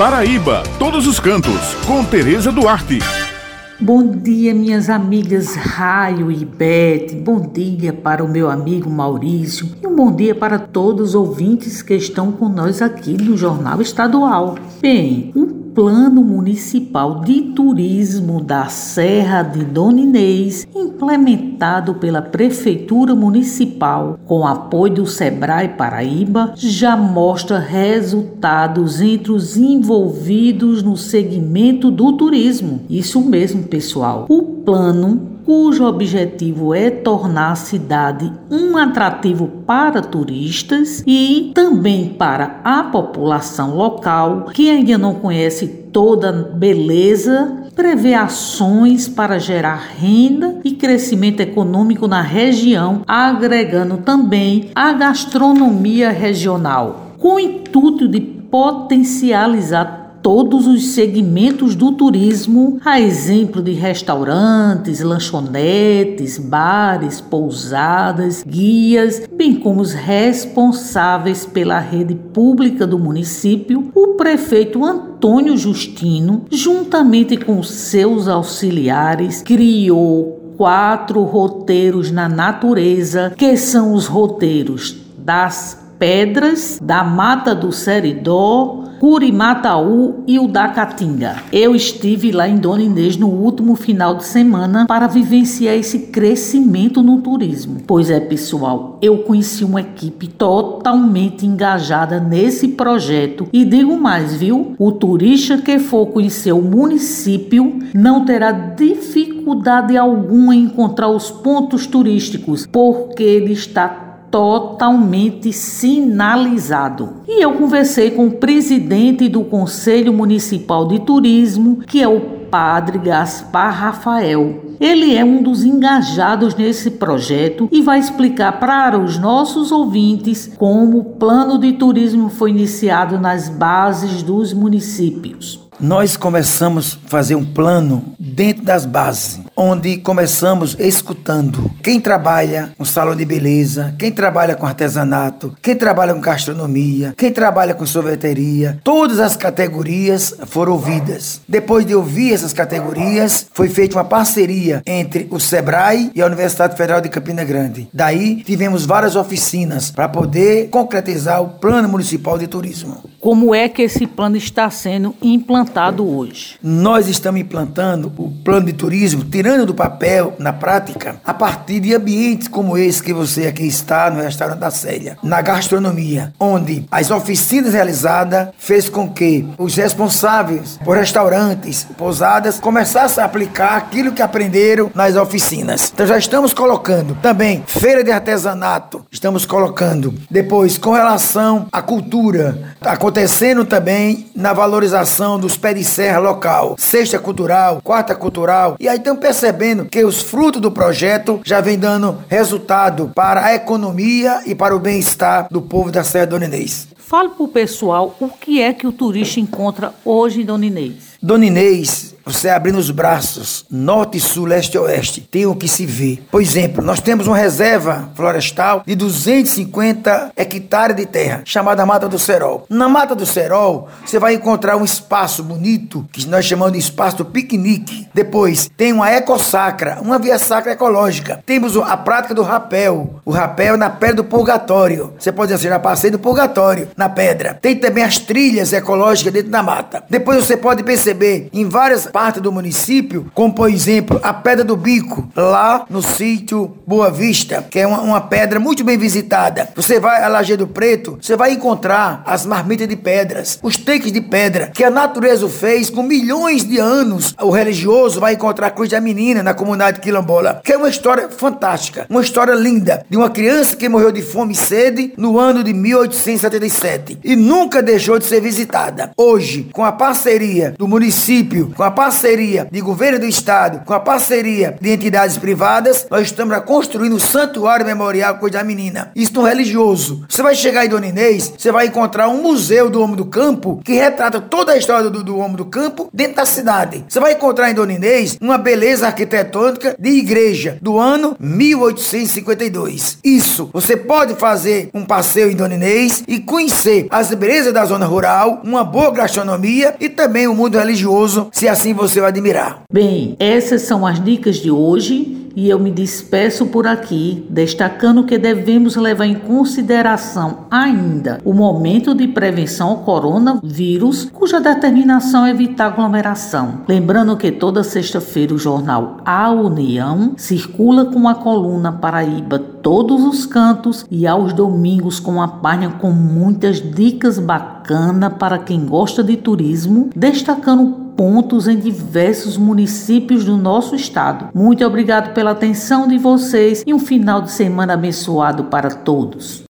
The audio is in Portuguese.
Paraíba, todos os cantos, com Tereza Duarte. Bom dia, minhas amigas Raio e Beth. Bom dia para o meu amigo Maurício e um bom dia para todos os ouvintes que estão com nós aqui no Jornal Estadual. Bem, o Plano Municipal de Turismo da Serra de Dona Inês, implementado pela Prefeitura Municipal com apoio do Sebrae Paraíba, já mostra resultados entre os envolvidos no segmento do turismo. Isso mesmo, pessoal. O plano cujo objetivo é tornar a cidade um atrativo para turistas e também para a população local que ainda não conhece toda a beleza, prevê ações para gerar renda e crescimento econômico na região, agregando também a gastronomia regional, com o intuito de potencializar todos os segmentos do turismo, a exemplo de restaurantes, lanchonetes, bares, pousadas, guias, bem como os responsáveis pela rede pública do município, o prefeito Antônio Justino, juntamente com seus auxiliares, criou quatro roteiros na natureza, que são os roteiros das pedras, da mata do Seridó, Curimataú e o da Caatinga. Eu estive lá em Dona Inês no último final de semana para vivenciar esse crescimento no turismo. Pois é, pessoal, eu conheci uma equipe totalmente engajada nesse projeto e digo mais, viu? O turista que for conhecer o município não terá dificuldade alguma em encontrar os pontos turísticos, porque ele está totalmente sinalizado. E eu conversei com o presidente do Conselho Municipal de Turismo, que é o Padre Gaspar Rafael. Ele é um dos engajados nesse projeto e vai explicar para os nossos ouvintes como o plano de turismo foi iniciado nas bases dos municípios nós começamos a fazer um plano dentro das bases, onde começamos escutando quem trabalha com salão de beleza, quem trabalha com artesanato, quem trabalha com gastronomia, quem trabalha com sorveteria. Todas as categorias foram ouvidas. Depois de ouvir essas categorias, foi feita uma parceria entre o SEBRAE e a Universidade Federal de Campina Grande. Daí tivemos várias oficinas para poder concretizar o Plano Municipal de Turismo. Como é que esse plano está sendo implantado? hoje? Nós estamos implantando o plano de turismo, tirando do papel, na prática, a partir de ambientes como esse que você aqui está no restaurante da Célia, na gastronomia, onde as oficinas realizadas fez com que os responsáveis por restaurantes, pousadas, começassem a aplicar aquilo que aprenderam nas oficinas. Então já estamos colocando também feira de artesanato, estamos colocando depois com relação à cultura, acontecendo também na valorização dos pé de serra local, sexta cultural, quarta cultural, e aí estão percebendo que os frutos do projeto já vem dando resultado para a economia e para o bem-estar do povo da Serra do Inês. Fale para o pessoal o que é que o turista encontra hoje em Dona Inês. Dona Inês você abrindo os braços, norte, sul, leste e oeste, tem o que se ver. Por exemplo, nós temos uma reserva florestal de 250 hectares de terra, chamada Mata do Serol. Na Mata do Serol, você vai encontrar um espaço bonito, que nós chamamos de espaço do piquenique. Depois, tem uma ecossacra, uma via sacra ecológica. Temos a prática do rapel. O rapel na pedra do purgatório. Você pode dizer, já passei do purgatório, na pedra. Tem também as trilhas ecológicas dentro da mata. Depois você pode perceber em várias parte do município, como por exemplo a Pedra do Bico, lá no sítio Boa Vista, que é uma, uma pedra muito bem visitada. Você vai a Lajeado Preto, você vai encontrar as marmitas de pedras, os takes de pedra, que a natureza fez com milhões de anos. O religioso vai encontrar a Cruz da Menina na comunidade quilombola, que é uma história fantástica, uma história linda de uma criança que morreu de fome e sede no ano de 1877 e nunca deixou de ser visitada. Hoje, com a parceria do município, com a parceria de governo do estado, com a parceria de entidades privadas, nós estamos construindo o Santuário Memorial Coisa Menina. Isso no religioso. Você vai chegar em Dona Inês, você vai encontrar um museu do Homem do Campo que retrata toda a história do, do Homem do Campo dentro da cidade. Você vai encontrar em Dona Inês uma beleza arquitetônica de igreja do ano 1852. Isso, você pode fazer um passeio em Dona Inês e conhecer as belezas da zona rural, uma boa gastronomia e também o mundo religioso, se assim você vai admirar. Bem, essas são as dicas de hoje e eu me despeço por aqui, destacando que devemos levar em consideração ainda o momento de prevenção ao coronavírus, cuja determinação é evitar aglomeração. Lembrando que toda sexta-feira o jornal A União circula com a coluna Paraíba todos os cantos e aos domingos com a página com muitas dicas bacanas para quem gosta de turismo, destacando pontos em diversos municípios do nosso estado. Muito obrigado pela atenção de vocês e um final de semana abençoado para todos.